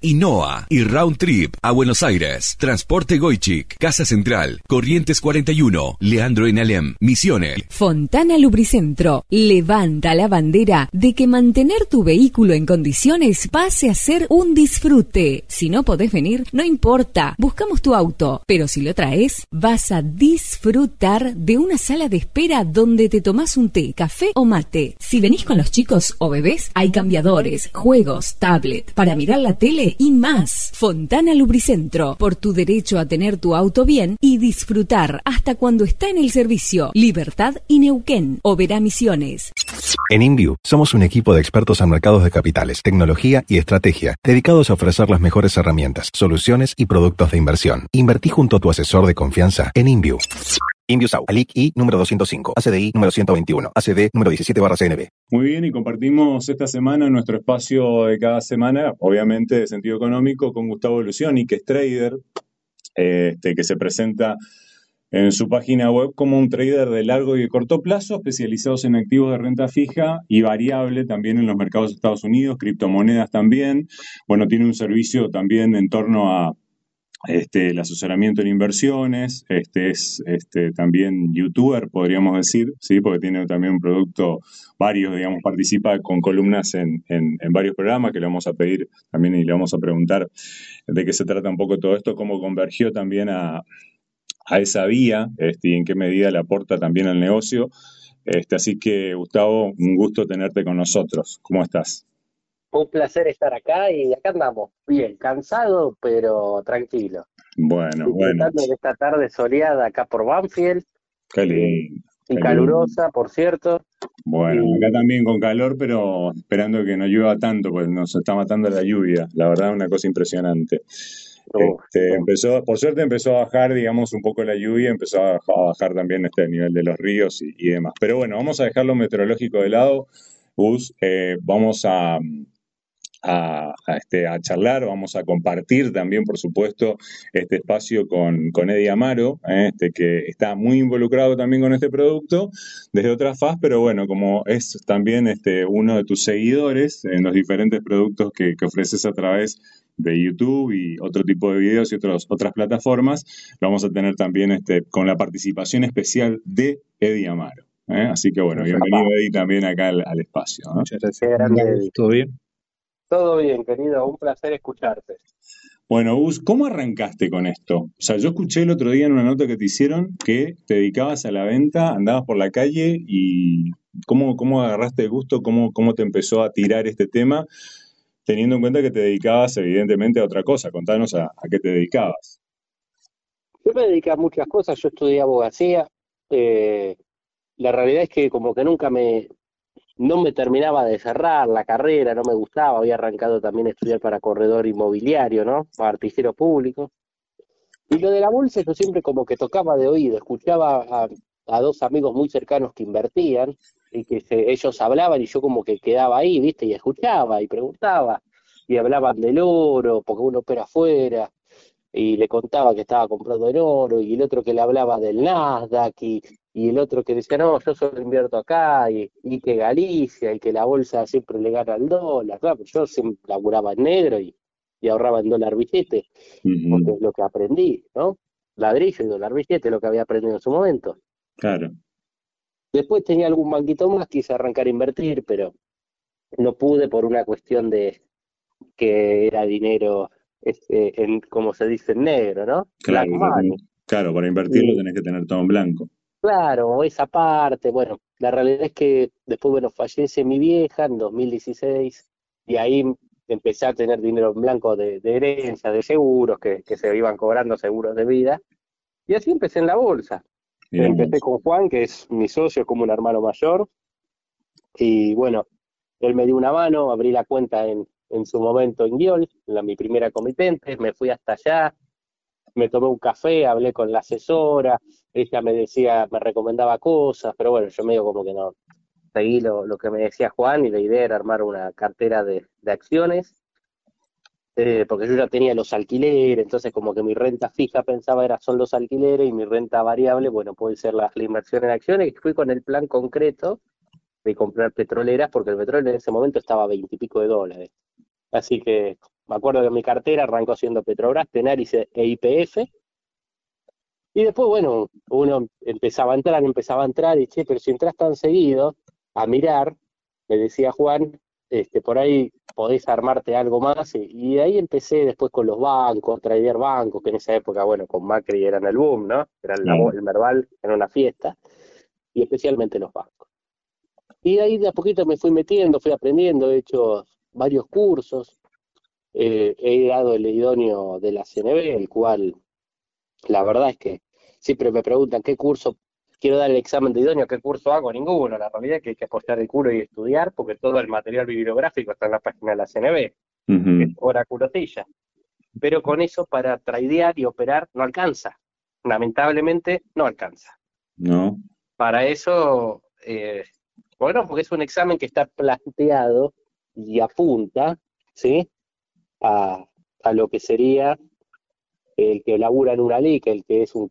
INOA y Round Trip a Buenos Aires. Transporte Goichik, Casa Central, Corrientes 41, Leandro en Alem, Misiones. Fontana Lubricentro levanta la bandera de que mantener tu vehículo en condiciones pase a ser un disfrute. Si no podés venir, no importa, buscamos tu auto, pero si lo traes, vas a disfrutar de una sala de espera donde te tomás un té, café o mate. Si venís con los chicos o bebés, hay cambiadores, juegos, tablet, para mirar la tele y más. Fontana Lubricentro, por tu derecho a tener tu auto bien y disfrutar hasta cuando está en el servicio. Libertad y Neuquén, Oberá Misiones. En InView somos un equipo de expertos en mercados de capitales, tecnología y estrategia, dedicados a ofrecer las mejores herramientas, soluciones y productos de inversión. Invertí junto a tu asesor de confianza en InView. InViewSau, ALIC I número 205, ACDI número 121, ACD número 17 barra CNB. Muy bien, y compartimos esta semana nuestro espacio de cada semana, obviamente de sentido económico, con Gustavo Lucioni, que es trader, este, que se presenta en su página web como un trader de largo y de corto plazo, especializados en activos de renta fija y variable también en los mercados de Estados Unidos, criptomonedas también. Bueno, tiene un servicio también en torno a este, el asesoramiento en inversiones, este es este, también youtuber, podríamos decir, ¿sí? porque tiene también un producto, varios, digamos, participa con columnas en, en- varios programas que le vamos a pedir también y le vamos a preguntar de qué se trata un poco todo esto, cómo convergió también a, a esa vía este, y en qué medida le aporta también al negocio. Este, así que, Gustavo, un gusto tenerte con nosotros. ¿Cómo estás? Un placer estar acá y acá andamos. Bien, cansado, pero tranquilo. Bueno, bueno, de esta tarde soleada acá por Banfield qué lindo. y Qué calurosa, por cierto. Bueno, Y- acá también con calor, pero esperando que no llueva tanto, pues nos está matando la lluvia. La verdad, una cosa impresionante. Este, empezó, por suerte empezó a bajar, digamos, un poco la lluvia, empezó a bajar, a bajar también este nivel de los ríos y, y demás. Pero bueno, vamos a dejar lo meteorológico de lado, Gus. Eh, vamos a, a, a, este, a charlar, vamos a compartir también, por supuesto, este espacio con, con Eddie Amaro, eh, este, que está muy involucrado también con este producto desde otra faz, pero bueno, como es también este, uno de tus seguidores en los diferentes productos que, que ofreces a través de YouTube y otro tipo de videos y otros, otras plataformas, lo vamos a tener también este, con la participación especial de Eddie Amaro. ¿eh? Así que bueno, bienvenido Eddie también acá al, al espacio. ¿no? Muchas gracias. ¿Todo bien? Todo bien, querido. Un placer escucharte. Bueno, Gus, ¿cómo arrancaste con esto? O sea, yo escuché el otro día en una nota que te hicieron que te dedicabas a la venta, andabas por la calle y ¿cómo, cómo agarraste el gusto? ¿Cómo, ¿Cómo te empezó a tirar este tema? Teniendo en cuenta que te dedicabas evidentemente a otra cosa. Contanos a, a qué te dedicabas. Yo me dediqué a muchas cosas. Yo estudié abogacía. Eh, la realidad es que como que nunca me, no me terminaba de cerrar la carrera, no me gustaba. Había arrancado también a estudiar para corredor inmobiliario, ¿no? Para artillero público. Y lo de la bolsa yo siempre como que tocaba de oído, escuchaba a, a dos amigos muy cercanos que invertían y que se- ellos hablaban y yo como que quedaba ahí, ¿viste? Y escuchaba y preguntaba y hablaban del oro, porque uno opera afuera y le contaba que estaba comprando en oro y el otro que le hablaba del Nasdaq y, y el otro que decía, no, yo solo invierto acá, y, y que Galicia, y que la bolsa siempre le gana al dólar. Claro, yo siempre laburaba en negro y, y ahorraba en dólar billete, porque es lo que aprendí, ¿no? Ladrillo y dólar billete, lo que había aprendido en su momento. Claro. Después tenía algún banquito más, quise arrancar a invertir, pero no pude por una cuestión de que era dinero, este, en, como se dice en negro, ¿no? Claro, Black money. claro, para invertirlo Sí. tenés que tener todo en blanco. Claro, esa parte, bueno, la realidad es que después, bueno, fallece mi vieja en 2016 y ahí empecé a tener dinero en blanco de, de herencia, de seguros, que, que se iban cobrando seguros de vida. Y así empecé en la bolsa. Empecé con Juan, que es mi socio, como un hermano mayor. Y bueno, él me dio una mano, abrí la cuenta en, en su momento en Giol, la, mi primera comitente, me fui hasta allá, me tomé un café, hablé con la asesora, ella me decía, me recomendaba cosas, pero bueno, yo medio como que no seguí lo, que me decía Juan y la idea era armar una cartera de, acciones, eh, porque yo ya tenía los alquileres, entonces como que mi renta fija pensaba era son los alquileres y mi renta variable, bueno, puede ser la, inversión en acciones, y fui con el plan concreto de comprar petroleras, porque el petróleo en ese momento estaba a veintipico de dólares. Así que me acuerdo que mi cartera arrancó siendo Petrobras, Tenaris e IPF. Y después, bueno, uno empezaba a entrar, empezaba a entrar, y che, pero si entras tan seguido a mirar, me decía Juan, este, por ahí podés armarte algo más. Y, y de ahí empecé después con los bancos, trader bancos, que en esa época, bueno, con Macri eran el boom, ¿no? Era el, Merval, era una fiesta. Y especialmente los bancos. Y de ahí de a poquito me fui metiendo, fui aprendiendo, he hecho varios cursos, eh, he dado el idóneo de la CNB, el cual la verdad es que siempre me preguntan qué curso quiero dar el examen de idóneo, qué curso hago, ninguno. La realidad es que hay que apostar el culo y estudiar, porque todo el material bibliográfico está en la página de la CNB, que es oraculosilla. Pero con eso para tradear y operar no alcanza. Lamentablemente no alcanza. ¿No? Para eso, eh, bueno, porque es un examen que está planteado y apunta, ¿sí? A, a lo que sería el que labura en una LIC, el que es un-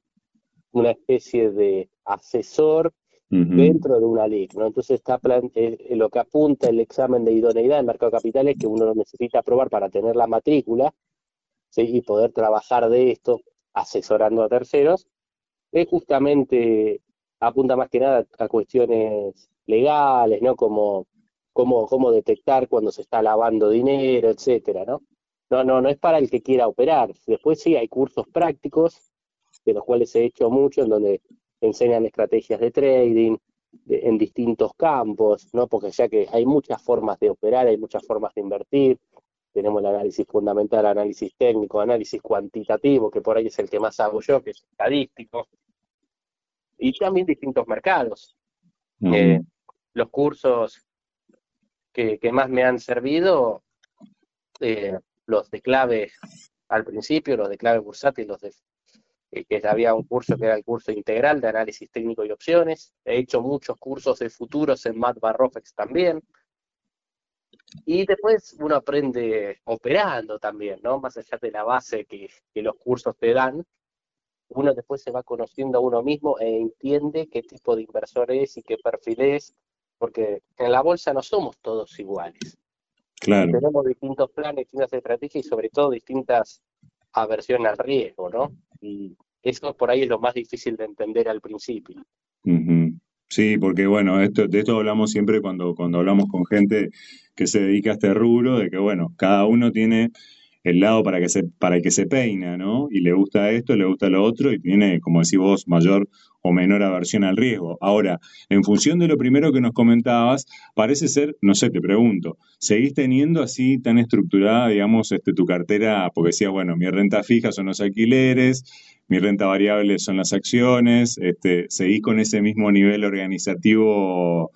una especie de asesor dentro de una LIC, ¿no? Entonces está eh, eh, lo que apunta el examen de idoneidad en mercado de capitales que uno lo necesita aprobar para tener la matrícula, ¿sí? Y poder trabajar de esto asesorando a terceros, es justamente apunta más que nada a cuestiones legales, ¿no? Como cómo, cómo detectar cuando se está lavando dinero, etcétera, ¿no? No, no, no es para el que quiera operar. Después sí hay cursos prácticos, de los cuales he hecho mucho, en donde enseñan estrategias de trading de- en distintos campos, ¿no? Porque ya que hay muchas formas de operar, hay muchas formas de invertir. Tenemos el análisis fundamental, análisis técnico, análisis cuantitativo, que por ahí es el que más hago yo, que es estadístico. Y también distintos mercados. Eh, los cursos que, que más me han servido, eh, los de clave al principio, los de clave bursátil, los de que había un curso que era el curso integral de análisis técnico y opciones. He hecho muchos cursos de futuros en Matt Barrofex también. Y después uno aprende operando también, ¿no? Más allá de la base que, que los cursos te dan, uno después se va conociendo a uno mismo e entiende qué tipo de inversor es y qué perfil es, porque en la bolsa no somos todos iguales. Claro. Tenemos distintos planes, distintas estrategias y sobre todo distintas aversiones al riesgo, ¿no? Y eso por ahí es lo más difícil de entender al principio. Sí, porque bueno, esto, de esto hablamos siempre cuando, cuando hablamos con gente que se dedica a este rubro, de que bueno, cada uno tiene el lado para que se, para que se peina, ¿no? Y le gusta esto, le gusta lo otro, y tiene, como decís vos, mayor o menor aversión al riesgo. Ahora, en función de lo primero que nos comentabas, parece ser, no sé, te pregunto, ¿seguís teniendo así tan estructurada, digamos, este, tu cartera? Porque decía, bueno, mi renta fija son los alquileres, mi renta variable son las acciones, este, ¿seguís con ese mismo nivel organizativo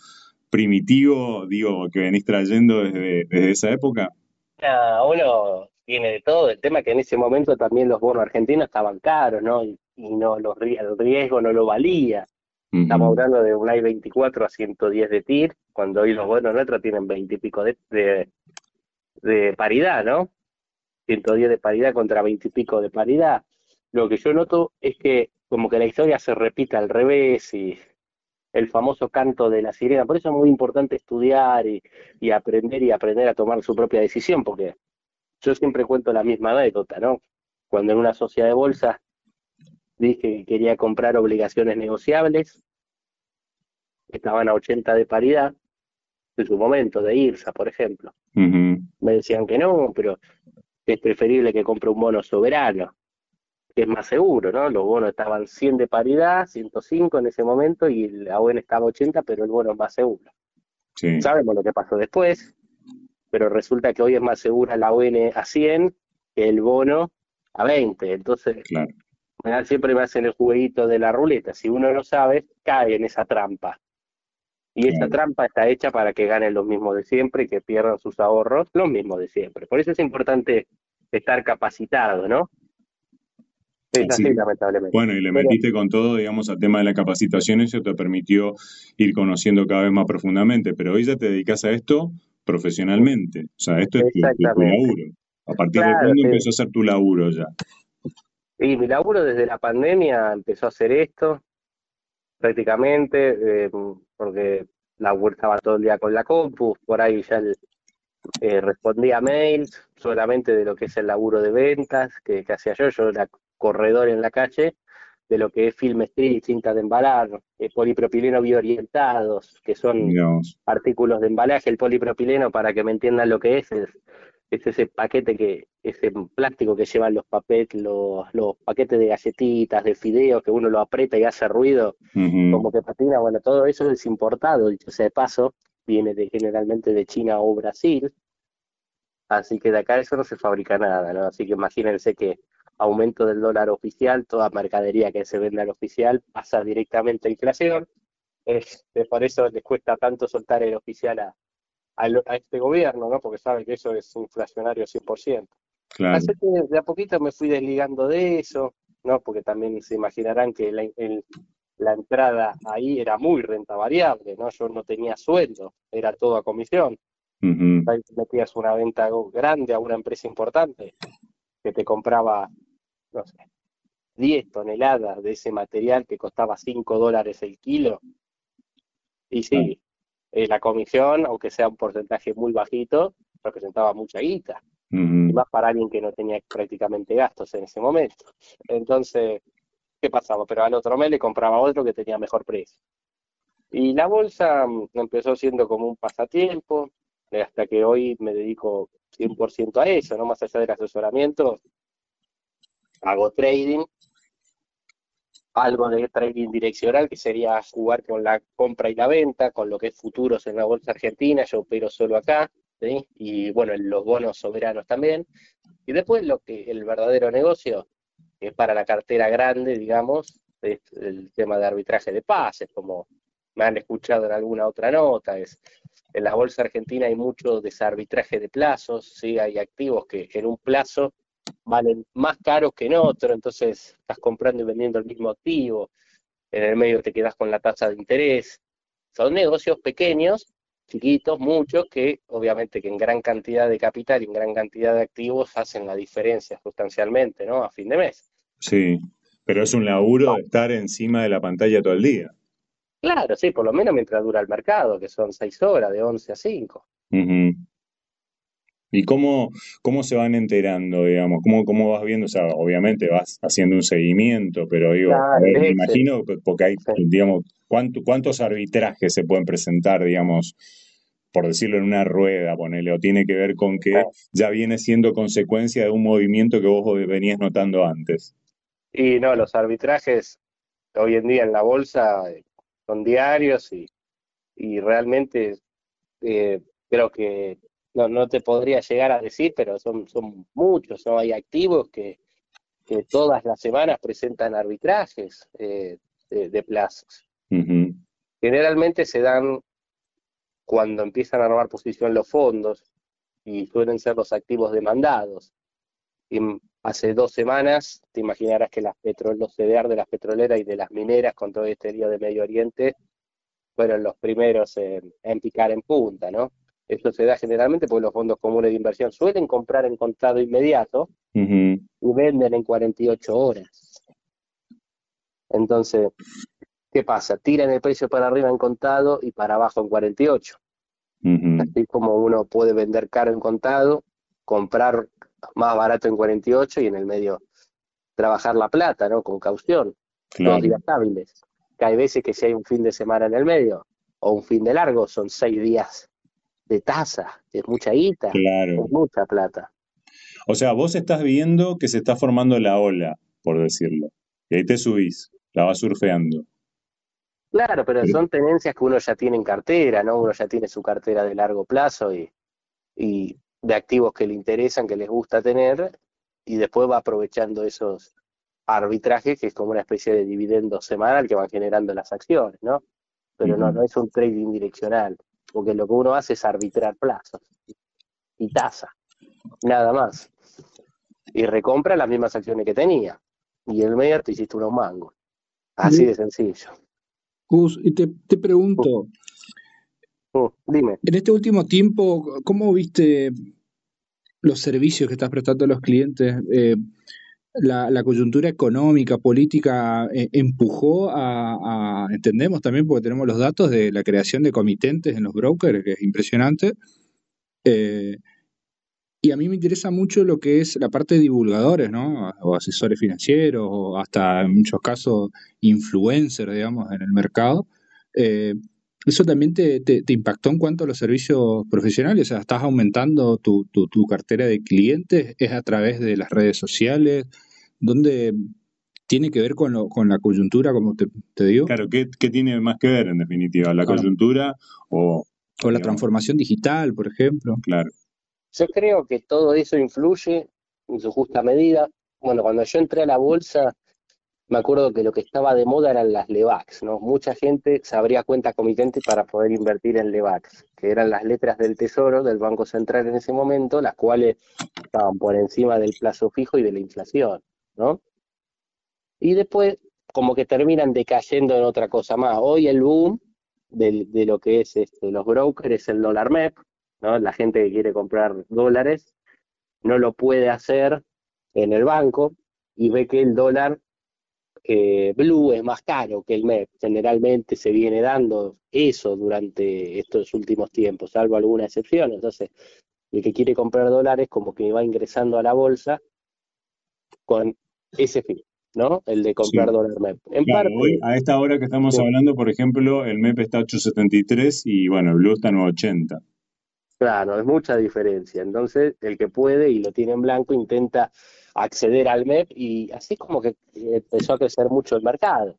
primitivo, digo, que venís trayendo desde, desde esa época? Ah, uno tiene de todo, el tema que en ese momento también los bonos argentinos estaban caros, ¿no? Y, y no los, el riesgo no lo valía. Estamos hablando de un I-24 a 110 de TIR, cuando hoy los bonos nuestros tienen 20 y pico de, de, de paridad, ¿no? 110 de paridad contra 20 y pico de paridad. Lo que yo noto es que como que la historia se repite al revés y el famoso canto de la sirena. Por eso es muy importante estudiar y, y aprender y aprender a tomar su propia decisión, porque yo siempre cuento la misma anécdota, ¿no? Cuando en una sociedad de bolsa dije que quería comprar obligaciones negociables, estaban a 80 de paridad, en su momento, de IRSA, por ejemplo. Me decían que no, pero es preferible que compre un bono soberano, que es más seguro, ¿no? Los bonos estaban 100 de paridad, 105 en ese momento, y la ON estaba 80, pero el bono es más seguro. Sí. Sabemos lo que pasó después, pero resulta que hoy es más segura la ON a 100 que el bono a 20. Entonces, Claro. siempre me hacen el jueguito de la ruleta. Si uno no sabe, cae en esa trampa. Y esa trampa está hecha para que ganen los mismos de siempre y que pierdan sus ahorros los mismos de siempre. Por eso es importante estar capacitado, ¿no? Así. así, lamentablemente. Bueno, y le Pero- metiste con todo, digamos, al tema de la capacitación, eso te permitió ir conociendo cada vez más profundamente, pero hoy ya te dedicas a esto profesionalmente, o sea, esto es tu, tu- laburo. A partir de cuándo sí. empezó a ser tu laburo ya. Y mi laburo desde la pandemia empezó a hacer esto, prácticamente, eh, porque la estaba todo el día con la compu, por ahí ya el- eh, respondía mails solamente de lo que es el laburo de ventas que, que hacía yo, yo era corredor en la calle, de lo que es film street, cinta de embalar, eh, polipropileno bioorientados, que son artículos de embalaje, el polipropileno, para que me entiendan lo que es, es, es ese paquete que, ese plástico que llevan los papeles, los, los paquetes de galletitas, de fideos, que uno lo aprieta y hace ruido, como que patina, bueno, todo eso es importado, dicho sea de paso, viene de, generalmente de China o Brasil, así que de acá eso no se fabrica nada, ¿no? Así que imagínense que aumento del dólar oficial, toda mercadería que se vende al oficial pasa directamente a inflación, es, por eso les cuesta tanto soltar el oficial a, a, este gobierno, ¿no? Porque saben que eso es inflacionario 100%. Claro. Así que de a poquito me fui desligando de eso, ¿no? Porque también se imaginarán que la, el- la entrada ahí era muy renta variable, ¿no? Yo no tenía sueldo, era todo a comisión. Ahí metías una venta grande a una empresa importante que te compraba, no sé, 10 toneladas de ese material que costaba 5 dólares el kilo. Y sí, eh, la comisión, aunque sea un porcentaje muy bajito, representaba mucha guita y más para alguien que no tenía prácticamente gastos en ese momento. Entonces, ¿qué pasaba? Pero al otro mes le compraba otro que tenía mejor precio. Y la bolsa mm, empezó siendo como un pasatiempo, eh, hasta que hoy me dedico 100% a eso, no más allá del asesoramiento, hago trading, algo de trading direccional, que sería jugar con la compra y la venta, con lo que es futuros en la bolsa argentina, yo opero solo acá, y bueno, en los bonos soberanos también. Y después lo que el verdadero negocio, es para la cartera grande, digamos, es el tema de arbitraje de pases, como me han escuchado en alguna otra nota, es en la bolsa argentina hay mucho desarbitraje de plazos, ¿sí? hay activos que en un plazo valen más caros que en otro, entonces estás comprando y vendiendo el mismo activo, en el medio te quedas con la tasa de interés. Son negocios pequeños, chiquitos, muchos, que obviamente que en gran cantidad de capital y en gran cantidad de activos hacen la diferencia sustancialmente, ¿no? A fin de mes. Sí, pero es un laburo de estar encima de la pantalla todo el día. Claro, sí, por lo menos mientras dura el mercado, que son seis horas, de 11 a 5. Ujú. ¿Y cómo, cómo se van enterando, digamos? ¿Cómo, cómo vas viendo? O sea, obviamente vas haciendo un seguimiento, pero digo, Claro, a ver, me imagino, porque hay, Sí. digamos, ¿cuánto- ¿cuántos arbitrajes se pueden presentar, digamos, por decirlo en una rueda, ponele, o tiene que ver con que Claro. ya viene siendo consecuencia de un movimiento que vos venías notando antes? Y no, los arbitrajes hoy en día en la bolsa eh, son diarios y, y realmente eh, creo que no, no te podría llegar a decir, pero son, son muchos, ¿no? Hay activos que, que todas las semanas presentan arbitrajes eh, de, de plazos. Generalmente se dan cuando empiezan a armar posición los fondos y suelen ser los activos demandados. Y hace dos semanas te imaginarás que las petro- los CDR de las petroleras y de las mineras con todo este lío de Medio Oriente fueron los primeros en, en picar en punta, ¿no? Esto se da generalmente porque los fondos comunes de inversión suelen comprar en contado inmediato y venden en 48 horas. Entonces, ¿qué pasa? Tiran el precio para arriba en contado y para abajo en 48. Así como uno puede vender caro en contado, comprar más barato en 48 y en el medio trabajar la plata, ¿no? Con caución. Dos días hábiles. Que hay veces que si hay un fin de semana en el medio o un fin de largo, son seis días de tasa, es mucha guita, es mucha plata. O sea, vos estás viendo que se está formando la ola, por decirlo, y ahí te subís, la vas surfeando. Claro, pero son tenencias que uno ya tiene en cartera, ¿no? Uno ya tiene su cartera de largo plazo y, y de activos que le interesan, que les gusta tener, y después va aprovechando esos arbitrajes, que es como una especie de dividendo semanal que van generando las acciones, ¿no? Pero no, no es un trading direccional, porque lo que uno hace es arbitrar plazos y tasa, nada más. Y recompra las mismas acciones que tenía. Y el medio te hiciste unos mangos. Así de sencillo. Gus, y te, pregunto, oh, dime. En este último tiempo, ¿cómo viste los servicios que estás prestando a los clientes? Eh, la, coyuntura económica, política, eh, empujó a, entendemos también porque tenemos los datos de la creación de comitentes en los brokers, que es impresionante. Eh, y a mí me interesa mucho lo que es la parte de divulgadores, ¿no? O asesores financieros, o hasta en muchos casos influencers, digamos, en el mercado. Eh, ¿Eso también te, impactó en cuanto a los servicios profesionales? O sea, ¿estás aumentando tu, tu, cartera de clientes? ¿Es a través de las redes sociales? ¿Dónde tiene que ver con, lo, con la coyuntura, como te, digo? Claro, ¿qué, tiene más que ver en definitiva? ¿La coyuntura o...? O la transformación digital, por ejemplo. Claro. Yo creo que todo eso influye en su justa medida. Bueno, cuando yo entré a la bolsa, me acuerdo que lo que estaba de moda eran las LEVAX, ¿no? Mucha gente se abría cuenta comitente para poder invertir en LEVAX, que eran las letras del Tesoro del Banco Central en ese momento, las cuales estaban por encima del plazo fijo y de la inflación, ¿no? Y después como que terminan decayendo en otra cosa más. Hoy el boom de, de lo que es este, los brokers es el dólar MEP, ¿no? La gente que quiere comprar dólares no lo puede hacer en el banco y ve que el dólar eh, blue es más caro que el MEP. Generalmente se viene dando eso durante estos últimos tiempos, salvo alguna excepción. Entonces, el que quiere comprar dólares como que va ingresando a la bolsa con ese fin. ¿no? El de comprar dólar MEP. En parte, a esta hora que estamos hablando, por ejemplo, el MEP está a 8.73 y bueno, el Blue está a 9.80. Claro, es mucha diferencia. Entonces, el que puede y lo tiene en blanco intenta acceder al MEP y así como que empezó a crecer mucho el mercado.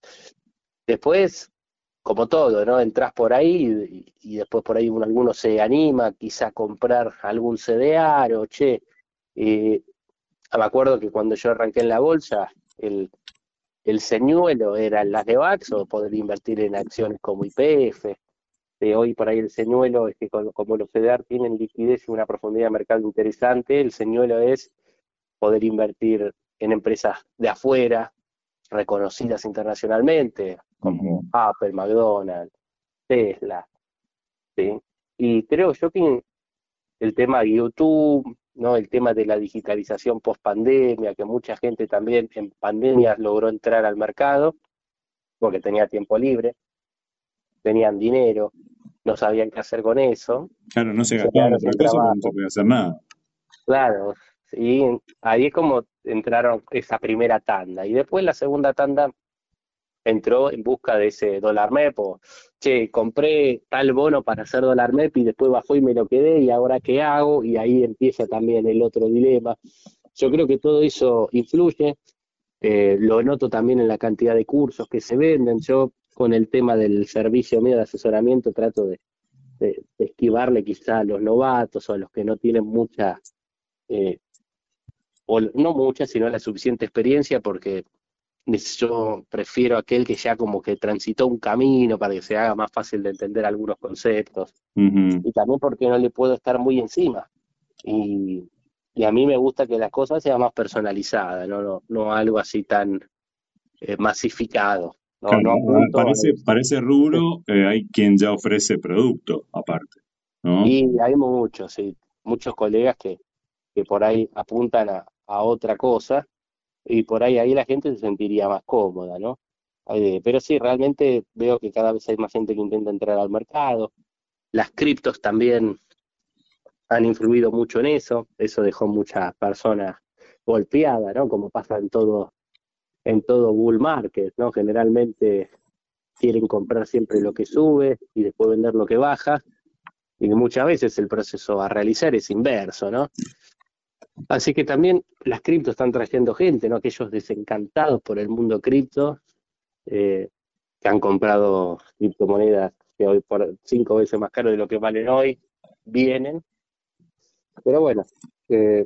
Después, como todo, ¿no? Entras por ahí y, después por ahí alguno se anima quizá a comprar algún CDR o che. me acuerdo que cuando yo arranqué en la bolsa, el, el señuelo era las de VAX o poder invertir en acciones como IPF hoy por ahí el señuelo es que como los CDR tienen liquidez y una profundidad de mercado interesante, el señuelo es poder invertir en empresas de afuera, reconocidas internacionalmente, como Apple, McDonald's, Tesla. Y creo yo que el tema de YouTube, ¿no? el tema de la digitalización post pandemia, que mucha gente también en pandemia logró entrar al mercado porque tenía tiempo libre, tenían dinero, no sabían qué hacer con eso. Claro, no se gastaban otra cosa no se podía hacer nada. Claro, y ahí es como entraron esa primera tanda. Y después la segunda tanda entró en busca de ese dólar MEP o, che, compré tal bono para hacer dólar MEP y después bajó y me lo quedé y ahora qué hago y ahí empieza también el otro dilema. Yo creo que todo eso influye, eh, lo noto también en la cantidad de cursos que se venden. Yo con el tema del servicio mío de asesoramiento trato de, esquivarle quizá a los novatos o a los que no tienen mucha, eh, o no mucha, sino la suficiente experiencia porque yo prefiero aquel que ya como que transitó un camino para que se haga más fácil de entender algunos conceptos. Y también porque no le puedo estar muy encima. Y, a mí me gusta que las cosas sean más personalizadas, no, no, no algo así tan eh, masificado. No, parece, parece rubro, eh, hay quien ya ofrece producto aparte. ¿no? Y hay muchos, sí, muchos colegas que, que por ahí apuntan a, otra cosa y por ahí ahí la gente se sentiría más cómoda, ¿no? Eh, pero sí, realmente veo que cada vez hay más gente que intenta entrar al mercado. Las criptos también han influido mucho en eso. Eso dejó muchas personas golpeadas, ¿no? Como pasa en todo, en todo bull market, ¿no? Generalmente quieren comprar siempre lo que sube y después vender lo que baja. Y muchas veces el proceso a realizar es inverso, ¿no? Así que también las criptos están trayendo gente, ¿no? Aquellos desencantados por el mundo cripto, eh, que han comprado criptomonedas que hoy por cinco veces más caro de lo que valen hoy, vienen. Pero bueno, eh,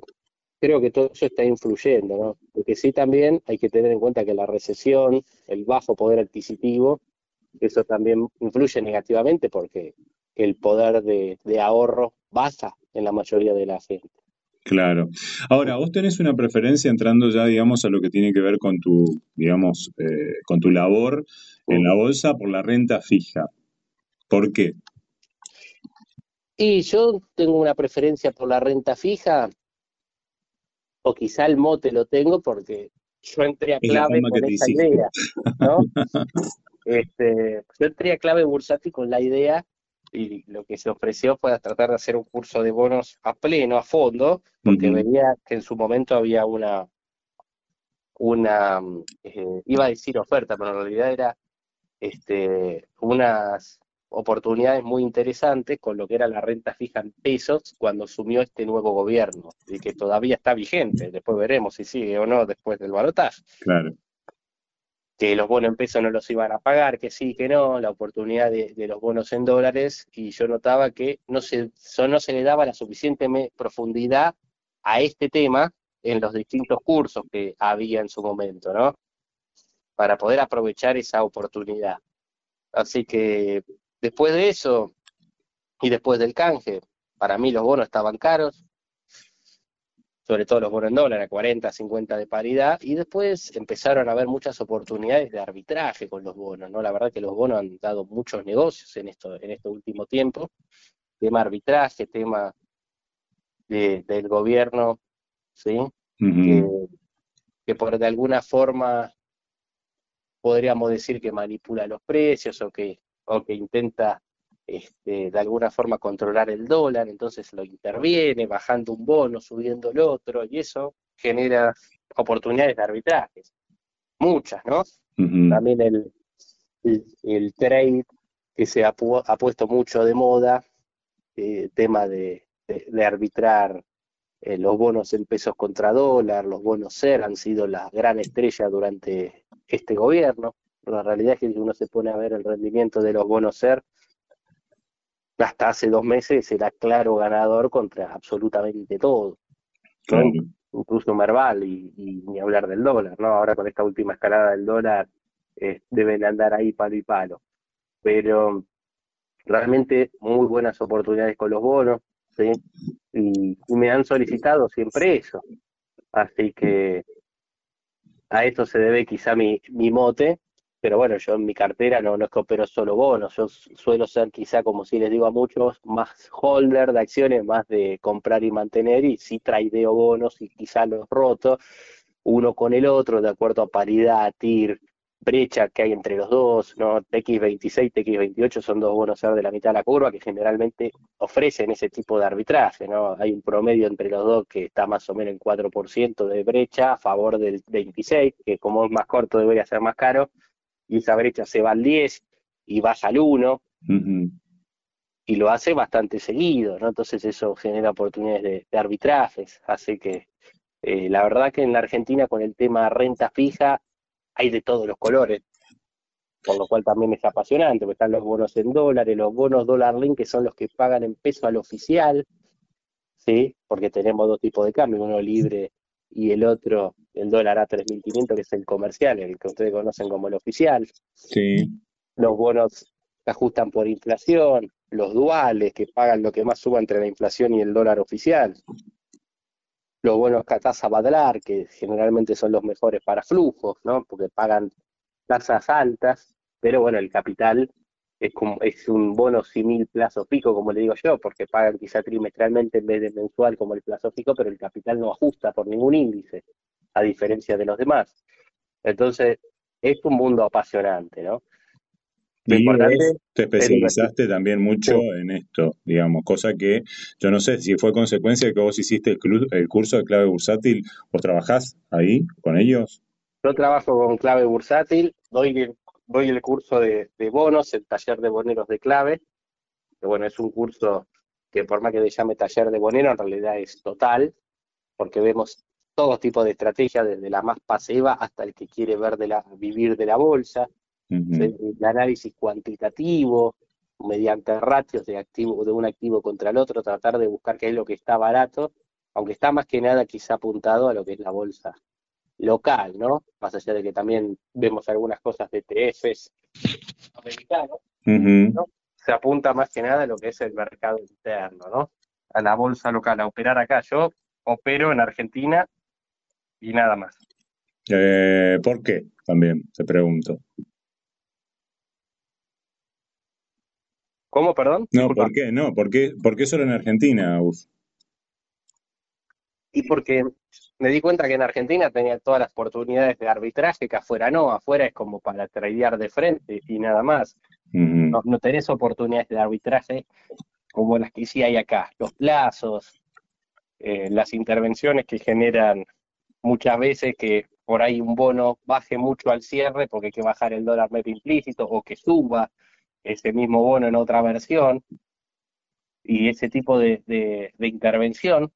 creo que todo eso está influyendo, ¿no? Porque sí también hay que tener en cuenta que la recesión, el bajo poder adquisitivo, eso también influye negativamente porque el poder de, de ahorro baja en la mayoría de la gente. Claro. Ahora, vos tenés una preferencia entrando ya, digamos, a lo que tiene que ver con tu, digamos, eh, con tu labor en la bolsa por la renta fija. ¿Por qué? Y yo tengo una preferencia por la renta fija, o quizá el mote lo tengo porque yo entré a clave con esa idea, ¿no? este, yo entré a clave bursátil con la idea y lo que se ofreció fue tratar de hacer un curso de bonos a pleno, a fondo, porque veía que en su momento había una, una eh, iba a decir oferta, pero en realidad era este, unas oportunidades muy interesantes con lo que era la renta fija en pesos cuando asumió este nuevo gobierno y que todavía está vigente. Después veremos si sigue o no después del balotaje. Claro que los bonos en pesos no los iban a pagar, que sí, que no, la oportunidad de, los bonos en dólares, y yo notaba que no se, no se le daba la suficiente profundidad a este tema en los distintos cursos que había en su momento, ¿no? Para poder aprovechar esa oportunidad. Así que después de eso, y después del canje, para mí los bonos estaban caros, sobre todo los bonos en dólar a 40, 50 de paridad, y después empezaron a haber muchas oportunidades de arbitraje con los bonos, ¿no? La verdad que los bonos han dado muchos negocios en esto, en este último tiempo, tema arbitraje, tema del gobierno, ¿sí? que, que por de alguna forma podríamos decir que manipula los precios o que, o que intenta este, de alguna forma controlar el dólar, entonces lo interviene, bajando un bono, subiendo el otro, y eso genera oportunidades de arbitrajes, muchas, ¿no? También el, el, trade que se ha, puesto mucho de moda, eh, tema de, arbitrar eh, los bonos en pesos contra dólar, los bonos SER han sido la gran estrella durante este gobierno. La realidad es que si uno se pone a ver el rendimiento de los bonos SER, hasta hace dos meses era claro ganador contra absolutamente todo. Incluso Merval y, ni hablar del dólar, ¿no? Ahora con esta última escalada del dólar eh, deben andar ahí palo y palo. Pero realmente muy buenas oportunidades con los bonos, ¿sí? Y, y me han solicitado siempre eso. Así que a esto se debe quizá mi, mi mote pero bueno, yo en mi cartera no, no es que opero solo bonos, yo suelo ser quizá, como si les digo a muchos, más holder de acciones, más de comprar y mantener, y sí traideo bonos y quizá los roto uno con el otro, de acuerdo a paridad, TIR, brecha que hay entre los dos, ¿no? TX26, TX28 son dos bonos de la mitad de la curva que generalmente ofrecen ese tipo de arbitraje, ¿no? Hay un promedio entre los dos que está más o menos en 4% de brecha a favor del 26, que como es más corto debería ser más caro, y esa brecha se va al 10 y baja al 1, y lo hace bastante seguido, ¿no? Entonces eso genera oportunidades de, arbitrajes, hace que eh, la verdad que en la Argentina con el tema renta fija hay de todos los colores, por lo cual también es apasionante, porque están los bonos en dólares, los bonos dólar link, que son los que pagan en peso al oficial, ¿sí? Porque tenemos dos tipos de cambio, uno libre y el otro, el dólar a 3.500, que es el comercial, el que ustedes conocen como el oficial. Sí. Los bonos que ajustan por inflación, los duales que pagan lo que más suba entre la inflación y el dólar oficial. Los bonos que tasa Badlar, que generalmente son los mejores para flujos, ¿no? Porque pagan tasas altas, pero bueno, el capital es, como, es un bono simil plazo fijo, como le digo yo, porque pagan quizá trimestralmente en vez de mensual como el plazo fijo, pero el capital no ajusta por ningún índice, a diferencia de los demás. Entonces, es un mundo apasionante, ¿no? Lo importante te especializaste también mucho en esto, digamos, cosa que yo no sé si fue consecuencia de que vos hiciste el, el curso de clave bursátil, ¿vos trabajás ahí con ellos? Yo trabajo con clave bursátil, doy el, doy el curso de, bonos, el taller de boneros de clave, que bueno, es un curso que por más que le llame taller de bonero, en realidad es total, porque vemos todo tipo de estrategias, desde la más pasiva hasta el que quiere ver de la, vivir de la bolsa, el análisis cuantitativo, mediante ratios de activo de un activo contra el otro, tratar de buscar qué es lo que está barato, aunque está más que nada quizá apuntado a lo que es la bolsa local, ¿no? Más allá de que también vemos algunas cosas de ETFs americanos, ¿no? Se apunta más que nada a lo que es el mercado interno, ¿no? A la bolsa local, a operar acá. Yo opero en Argentina y nada más. Eh, ¿Por qué? También, te pregunto. ¿Cómo, perdón? No, ¿por qué? No, ¿por qué, ¿por qué solo en Argentina, Y porque me di cuenta que en Argentina tenía todas las oportunidades de arbitraje, que afuera no, afuera es como para tradear de frente y nada más. no, no, tenés oportunidades de arbitraje como las que sí hay acá. Los plazos, eh, las intervenciones que generan muchas veces que por ahí un bono baje mucho al cierre porque hay que bajar el dólar medio implícito o que suba ese mismo bono en otra versión, y ese tipo de, intervención,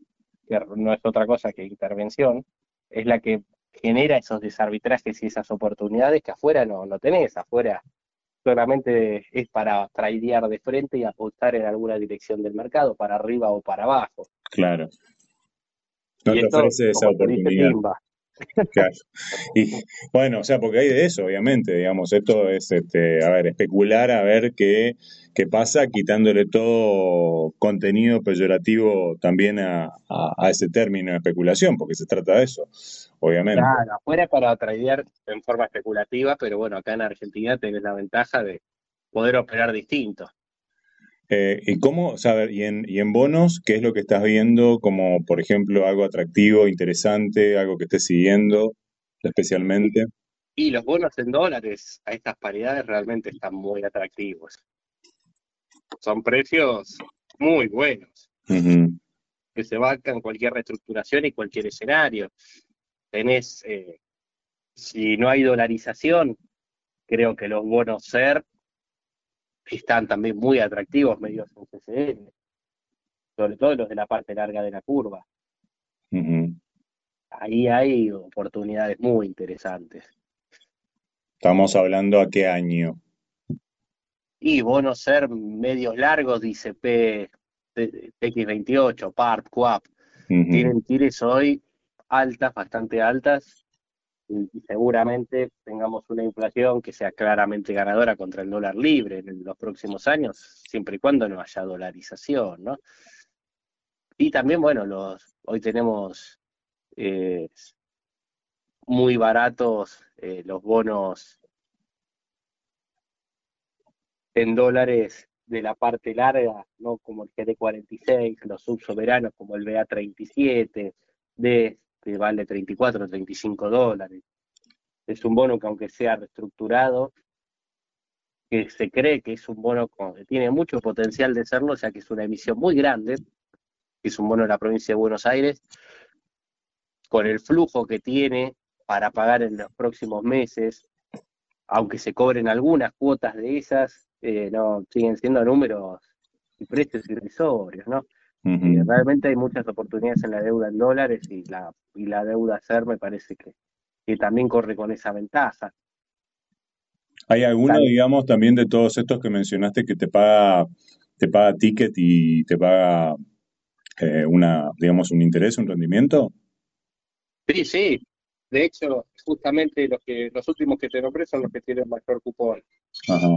que no es otra cosa que intervención, es la que genera esos desarbitrajes y esas oportunidades que afuera no, no tenés, afuera solamente es para tradear de frente y apostar en alguna dirección del mercado, para arriba o para abajo. Claro. No te ofrece esa oportunidad. Y bueno, o sea, porque hay de eso, obviamente, digamos, esto es, este, a ver, especular a ver qué, qué pasa, quitándole todo contenido peyorativo también a, ese término de especulación, porque se trata de eso, obviamente. Claro, afuera para tradear en forma especulativa, pero bueno, acá en Argentina tenés la ventaja de poder operar distinto. Eh, ¿Y cómo, saber, y en, y en bonos, qué es lo que estás viendo como, por ejemplo, algo atractivo, interesante, algo que estés siguiendo especialmente? Y los bonos en dólares a estas paridades realmente están muy atractivos. Son precios muy buenos, que se bancan cualquier reestructuración y cualquier escenario. Tenés, eh, si no hay dolarización, creo que los bonos SER están también muy atractivos medios en CCN, sobre todo los de la parte larga de la curva. Ahí hay oportunidades muy interesantes. Estamos hablando a qué año. Y bonos ser medios largos, dice P, X28, PARP, QAP. Tienen tires hoy altas, bastante altas, y seguramente tengamos una inflación que sea claramente ganadora contra el dólar libre en los próximos años, siempre y cuando no haya dolarización, ¿no? Y también, bueno, los hoy tenemos eh, muy baratos eh, los bonos en dólares de la parte larga, ¿no? Como el GD46, los subsoberanos como el BA37, de que vale 34 o 35 dólares. Es un bono que aunque sea reestructurado, que se cree que es un bono que tiene mucho potencial de serlo, sea que es una emisión muy grande, es un bono de la provincia de Buenos Aires, con el flujo que tiene para pagar en los próximos meses, aunque se cobren algunas cuotas de esas, eh, no siguen siendo números y precios irrisorios, ¿no? Realmente hay muchas oportunidades en la deuda en dólares y la, y la deuda SER me parece que, que también corre con esa ventaja. ¿Hay alguno, digamos, también de todos estos que mencionaste que te paga, te paga ticket y te paga eh, una, digamos, un interés, un rendimiento? Sí, sí. De hecho, justamente los que los últimos que te nombré son los que tienen mayor cupón.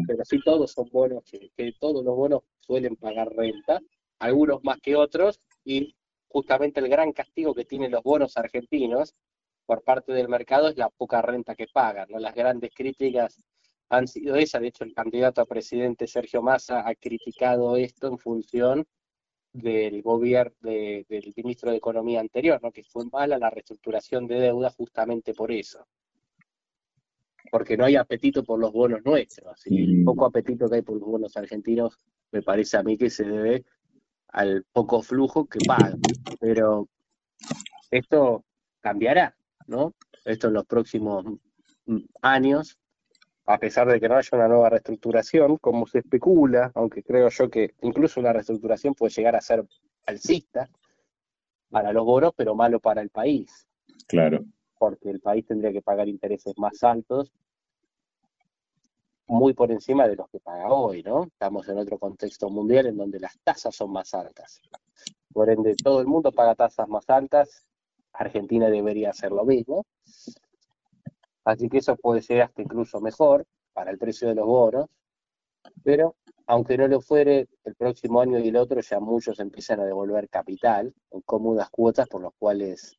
Pero sí todos son buenos, que todos los bonos suelen pagar renta algunos más que otros, y justamente el gran castigo que tienen los bonos argentinos por parte del mercado es la poca renta que pagan. ¿no? Las grandes críticas han sido esas, de hecho el candidato a presidente Sergio Massa ha criticado esto en función del gobierno del ministro de Economía anterior, ¿no? que fue mala la reestructuración de deuda justamente por eso. porque no hay apetito por los bonos nuestros. Y el poco apetito que hay por los bonos argentinos me parece a mí que se debe al poco flujo que pagan. Pero esto cambiará, ¿no? Esto en los próximos mm, años, a pesar de que no haya una nueva reestructuración, como se especula, aunque creo yo que incluso una reestructuración puede llegar a ser alcista para los bonos, pero malo para el país Claro. porque el país tendría que pagar intereses más altos, muy por encima de los que paga hoy, ¿no? Estamos en otro contexto mundial en donde las tasas son más altas. Por ende, todo el mundo paga tasas más altas, Argentina debería hacer lo mismo. Así que eso puede ser hasta incluso mejor para el precio de los bonos, pero aunque no lo fuere, el próximo año y el otro ya muchos empiezan a devolver capital en cómodas cuotas por los cuales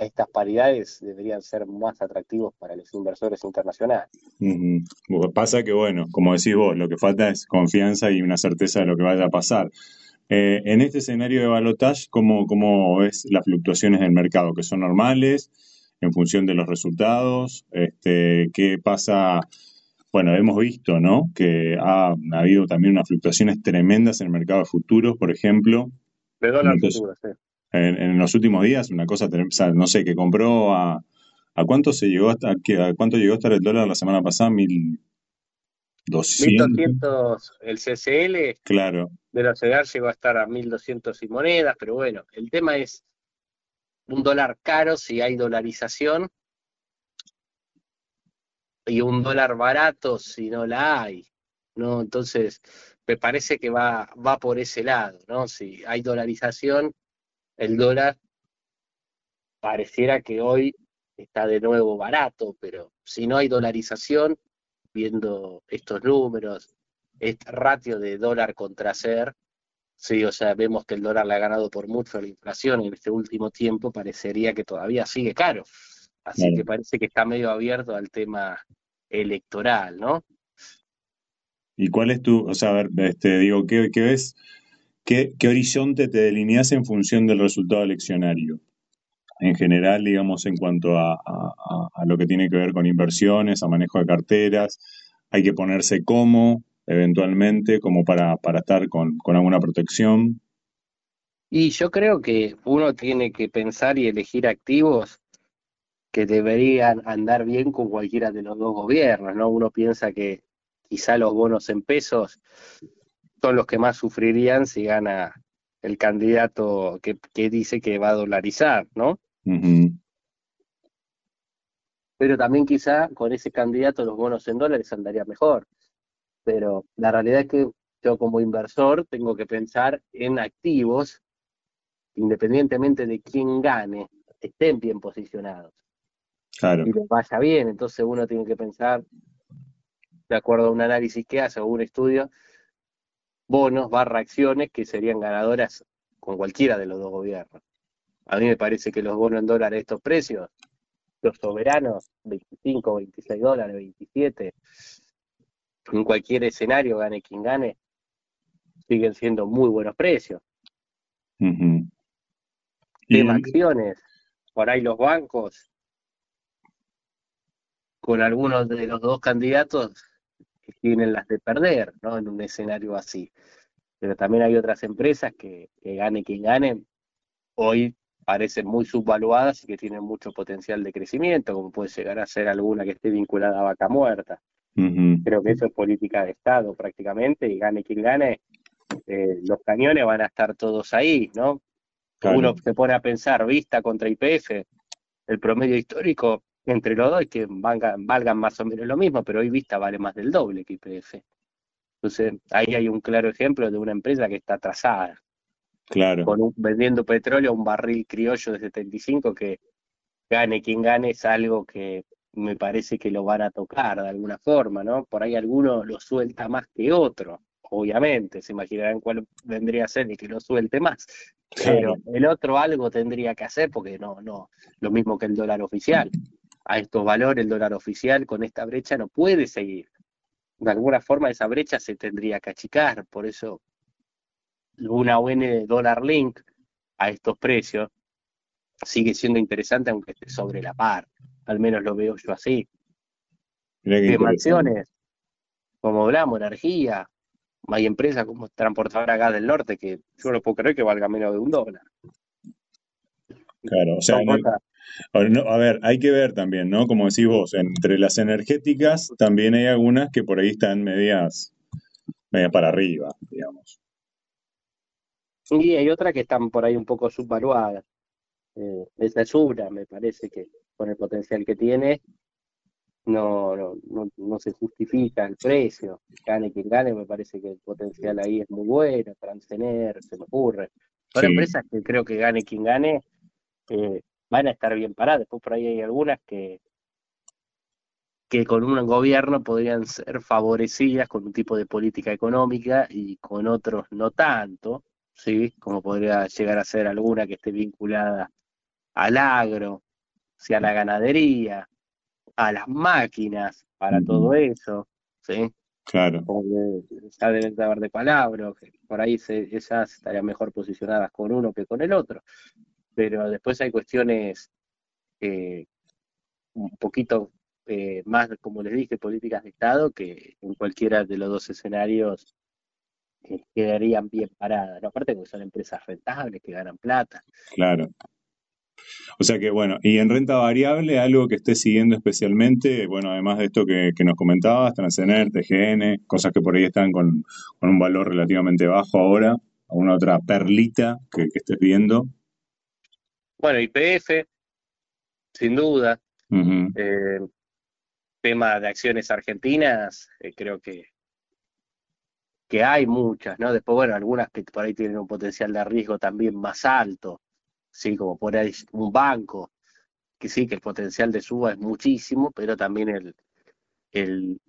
estas paridades deberían ser más atractivos para los inversores internacionales. Bueno, Pasa que, bueno, como decís vos, lo que falta es confianza y una certeza de lo que vaya a pasar. Eh, en este escenario de balotage, ¿cómo, ¿cómo ves las fluctuaciones del mercado? ¿Que son normales en función de los resultados? Este, ¿Qué pasa? Bueno, hemos visto, ¿no? Que ha, ha habido también unas fluctuaciones tremendas en el mercado de futuros, por ejemplo. De dólar Entonces, futuro, sí. En, en los últimos días, una cosa, o sea, no sé, que compró a, ¿a cuánto se llegó hasta, que- a cuánto llegó a estar el dólar la semana pasada? Mil doscientos, 1200 el CCL claro, de la CEDAR llegó a estar a 1200 y monedas, pero bueno, el tema es un dólar caro si hay dolarización y un dólar barato si no la hay, ¿no? Entonces, me parece que va, va por ese lado, ¿no? Si hay dolarización, el dólar pareciera que hoy está de nuevo barato, pero si no hay dolarización, viendo estos números, este ratio de dólar contra ser, sí, o sea, vemos que el dólar le ha ganado por mucho a la inflación en este último tiempo, parecería que todavía sigue caro. Así que parece que está medio abierto al tema electoral, ¿no? ¿Y cuál es tu, o sea, a ver, este, digo, ¿qué, qué ves? ¿Qué, horizonte te delineas en función del resultado eleccionario? En general, digamos, en cuanto a- a lo que tiene que ver con inversiones, a manejo de carteras, hay que ponerse como, eventualmente, como para, para estar con, con alguna protección. Y yo creo que uno tiene que pensar y elegir activos que deberían andar bien con cualquiera de los dos gobiernos, ¿no? Uno piensa que quizá los bonos en pesos son los que más sufrirían si gana el candidato que, que dice que va a dolarizar, ¿no? Pero también quizá con ese candidato los bonos en dólares andaría mejor. Pero la realidad es que yo como inversor tengo que pensar en activos, independientemente de quién gane, estén bien posicionados. Claro, y les vaya bien. Entonces uno tiene que pensar, de acuerdo a un análisis que hace o un estudio, bonos barra acciones que serían ganadoras con cualquiera de los dos gobiernos. A mí me parece que los bonos en dólares, estos precios, los soberanos, 25, 26 dólares, 27, en cualquier escenario, gane quien gane, siguen siendo muy buenos precios. Y- Tema acciones, por ahí los bancos, con algunos de los dos candidatos, que tienen las de perder, ¿no? En un escenario así. Pero también hay otras empresas que, que gane quien gane, hoy parecen muy subvaluadas y que tienen mucho potencial de crecimiento, como puede llegar a ser alguna que esté vinculada a vaca muerta. Creo que eso es política de Estado prácticamente, y gane quien gane, eh, los cañones van a estar todos ahí, ¿no? Claro. Uno se pone a pensar vista contra IPF, el promedio histórico entre los dos que valgan, valgan más o menos lo mismo, pero hoy vista vale más del doble que IPF. Entonces, ahí hay un claro ejemplo de una empresa que está atrasada, claro, con un- vendiendo petróleo a un barril criollo de 75 que gane quien gane es algo que me parece que lo van a tocar de alguna forma, ¿no? Por ahí alguno lo suelta más que otro, obviamente, se imaginarán cuál vendría a ser el que lo suelte más. Pero claro, el otro algo tendría que hacer porque no, no, lo mismo que el dólar oficial. A estos valores, el dólar oficial con esta brecha no puede seguir. De alguna forma esa brecha se tendría que achicar, por eso una UN dólar link a estos precios sigue siendo interesante aunque esté sobre la par, al menos lo veo yo así. Quemaciones, como hablamos, energía. Hay empresas como transportadora gas del norte que yo no puedo creer que valga menos de un dólar. Claro, o sea, a ver, hay que ver también, ¿no? Como decís vos, entre las energéticas también hay algunas que por ahí están medias, medias para arriba, digamos. Sí, hay otras que están por ahí un poco subvaluadas. Eh, esa es una, me parece que con el potencial que tiene, no, no, no, se justifica el precio. Gane quien gane, me parece que el potencial ahí es muy bueno, Transener, se me ocurre. Son empresas que creo que gane quien gane, eh, van a estar bien paradas. Después por ahí hay algunas que, que con un gobierno podrían ser favorecidas con un tipo de política económica y con otros no tanto, ¿sí? Como podría llegar a ser alguna que esté vinculada al agro, sea la ganadería, a las máquinas para todo eso, ¿sí? Claro. ya deben saber de palabras, por ahí se, esas estarían mejor posicionadas con uno que con el otro. Pero después hay cuestiones eh, un poquito eh, más, como les dije, políticas de Estado que en cualquiera de los dos escenarios eh, quedarían bien paradas. Aparte porque son empresas rentables que ganan plata. Claro. O sea que, bueno, y en renta variable, algo que esté siguiendo especialmente, bueno, además de esto que, nos comentabas, Transener, TGN, cosas que por ahí están con, un valor relativamente bajo ahora, alguna otra perlita que, estés viendo. Bueno, IPF, sin duda. Eh, tema de acciones argentinas, eh, creo que que hay muchas, ¿no? Después, bueno, algunas que por ahí tienen un potencial de riesgo también más alto, ¿sí? Como por ahí un banco, que sí, que el potencial de suba es muchísimo, pero también el, el,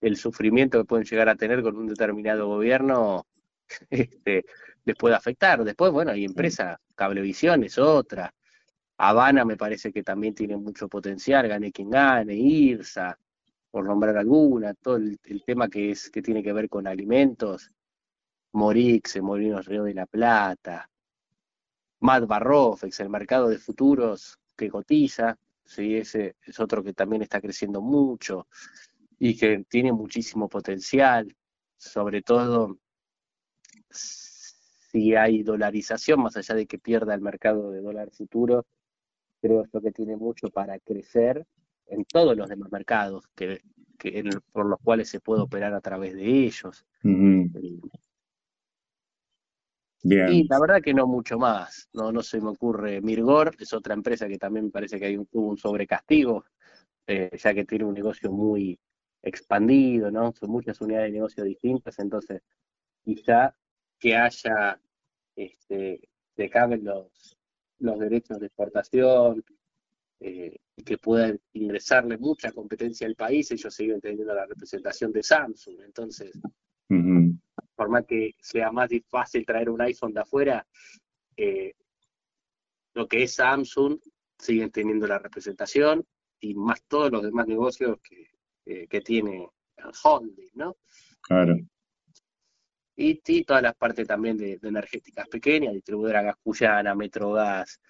el, sufrimiento que pueden llegar a tener con un determinado gobierno este, les puede afectar. Después, bueno, hay empresas, Cablevisión es otra, Habana me parece que también tiene mucho potencial, gane quien gane, IRSA, por nombrar alguna, todo el, tema que es que tiene que ver con alimentos, Morix, Molinos Río de la Plata, Mad Barrofex, el mercado de futuros que cotiza, ¿sí? ese es otro que también está creciendo mucho y que tiene muchísimo potencial, sobre todo si hay dolarización, más allá de que pierda el mercado de dólar futuro, creo que tiene mucho para crecer en todos los demás mercados que, por los cuales se puede operar a través de ellos. Y la verdad que no mucho más, no, no se me ocurre. Mirgor es otra empresa que también me parece que hay un, tuvo un sobrecastigo, eh, ya que tiene un negocio muy expandido, ¿no? Son muchas unidades de negocio distintas, entonces quizá que haya, este, se cambien los, los derechos de exportación, eh, y que pueda ingresarle mucha competencia al país, ellos siguen teniendo la representación de Samsung, entonces por más que sea más fácil traer un iPhone de afuera, eh, lo que es Samsung siguen teniendo la representación y más todos los demás negocios que, eh, que tiene el holding, ¿no? Claro. Y, y todas las partes también de, energéticas pequeñas, distribuidora Gascuyana, Metrogas,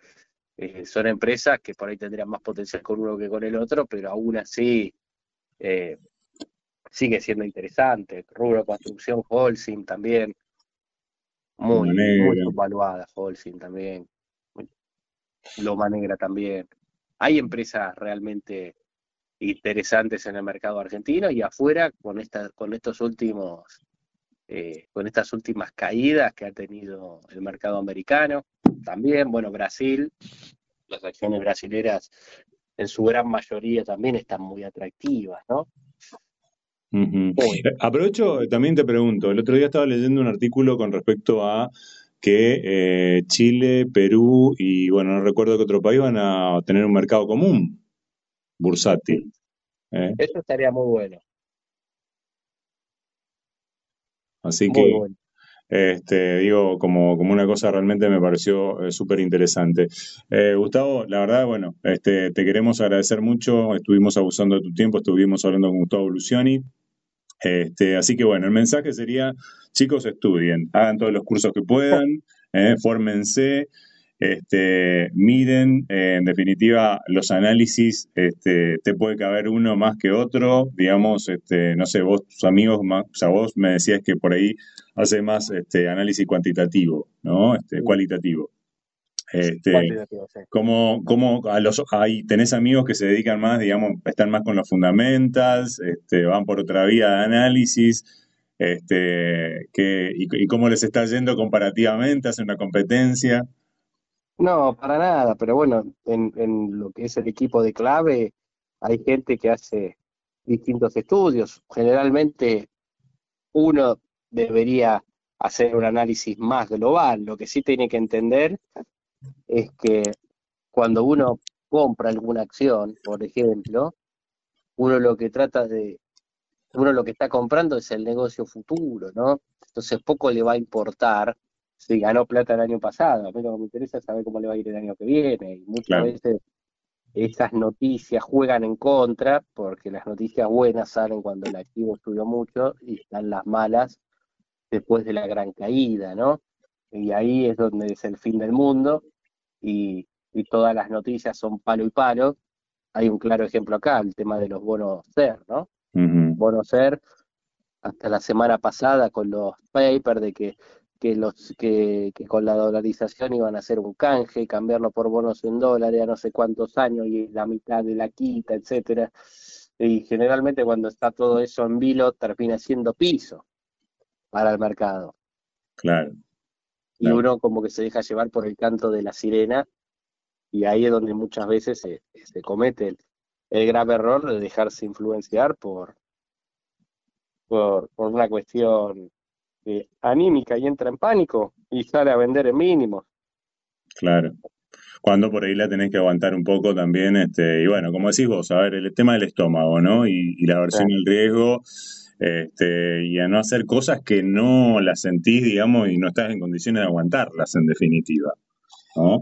eh, son empresas que por ahí tendrían más potencial con uno que con el otro, pero aún así eh, sigue siendo interesante. Rubro construcción, Holcim también. Muy, muy evaluada, Holcim también. Loma Negra también. Hay empresas realmente interesantes en el mercado argentino y afuera con esta, con estos últimos eh, con estas últimas caídas que ha tenido el mercado americano también bueno Brasil las acciones brasileras en su gran mayoría también están muy atractivas no Aprovecho, también te pregunto, el otro día estaba leyendo un artículo con respecto a que eh, Chile, Perú y, bueno, no recuerdo qué otro país van a tener un mercado común bursátil. ¿eh? Eso estaría muy bueno. Así que, este, digo, como, como una cosa realmente me pareció eh, súper interesante. Gustavo, la verdad, bueno, este, te queremos agradecer mucho. Estuvimos abusando de tu tiempo, estuvimos hablando con Gustavo Luciani. Este, así que bueno, el mensaje sería, chicos, estudien, hagan todos los cursos que puedan, eh, fórmense este, miren, eh, en definitiva, los análisis, este, te puede caber uno más que otro, digamos, este, no sé, vos, tus amigos, o sea, vos me decías que por ahí hace más este, análisis cuantitativo, ¿no? Este, cualitativo. Este, ¿cómo, cómo a los, ahí tenés amigos que se dedican más, digamos, están más con los fundamentals, este, van por otra vía de análisis? Este, que, y, cómo les está yendo comparativamente? ¿Hacen una competencia? No, para nada, pero bueno, en, lo que es el equipo de clave hay gente que hace distintos estudios. Generalmente uno debería hacer un análisis más global. Lo que sí tiene que entender es que cuando uno compra alguna acción, por ejemplo, uno lo que trata de, uno lo que está comprando es el negocio futuro, ¿no? Entonces poco le va a importar si ganó plata el año pasado. A mí lo que me interesa es saber cómo le va a ir el año que viene. Y muchas veces esas noticias juegan en contra, porque las noticias buenas salen cuando el activo subió mucho y están las malas después de la gran caída, ¿no? Y ahí es donde es el fin del mundo y, todas las noticias son palo y palo. Hay un claro ejemplo acá, el tema de los bonos SER, ¿no? Bonos SER, hasta la semana pasada con los papers de que, que, los, que, que con la dolarización iban a hacer un canje, cambiarlo por bonos en dólares a no sé cuántos años y la mitad de la quita, etcétera. Y generalmente cuando está todo eso en vilo termina siendo piso para el mercado. Claro y uno como que se deja llevar por el canto de la sirena y ahí es donde muchas veces se, comete el, grave error de dejarse influenciar por, por, una cuestión eh, anímica y entra en pánico y sale a vender en mínimos. Claro. Cuando por ahí la tenés que aguantar un poco también, este, y bueno, como decís vos, a ver, el tema del estómago, ¿no? Y, la aversión al riesgo, este, y a no hacer cosas que no las sentís, digamos, y no estás en condiciones de aguantarlas en definitiva, ¿no?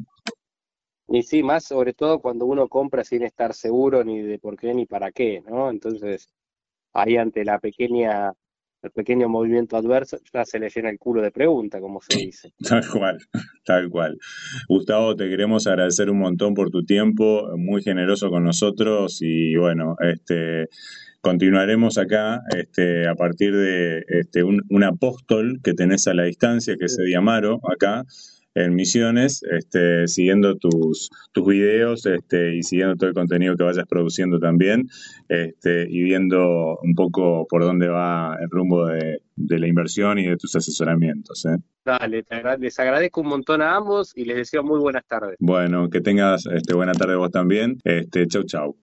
Y sí, más sobre todo cuando uno compra sin estar seguro ni de por qué ni para qué, ¿no? Entonces, ahí ante la pequeña, el pequeño movimiento adverso, ya se le llena el culo de pregunta, como se dice. Tal cual, tal cual. Gustavo, te queremos agradecer un montón por tu tiempo, muy generoso con nosotros y bueno, este continuaremos acá este, a partir de este, un, apóstol que tenés a la distancia, que es Ediamaro, acá en Misiones, este, siguiendo tus, tus videos este, y siguiendo todo el contenido que vayas produciendo también este, y viendo un poco por dónde va el rumbo de, la inversión y de tus asesoramientos. ¿eh? Dale, les agradezco un montón a ambos y les deseo muy buenas tardes. Bueno, que tengas este, buena tarde vos también. Este, chau, chau.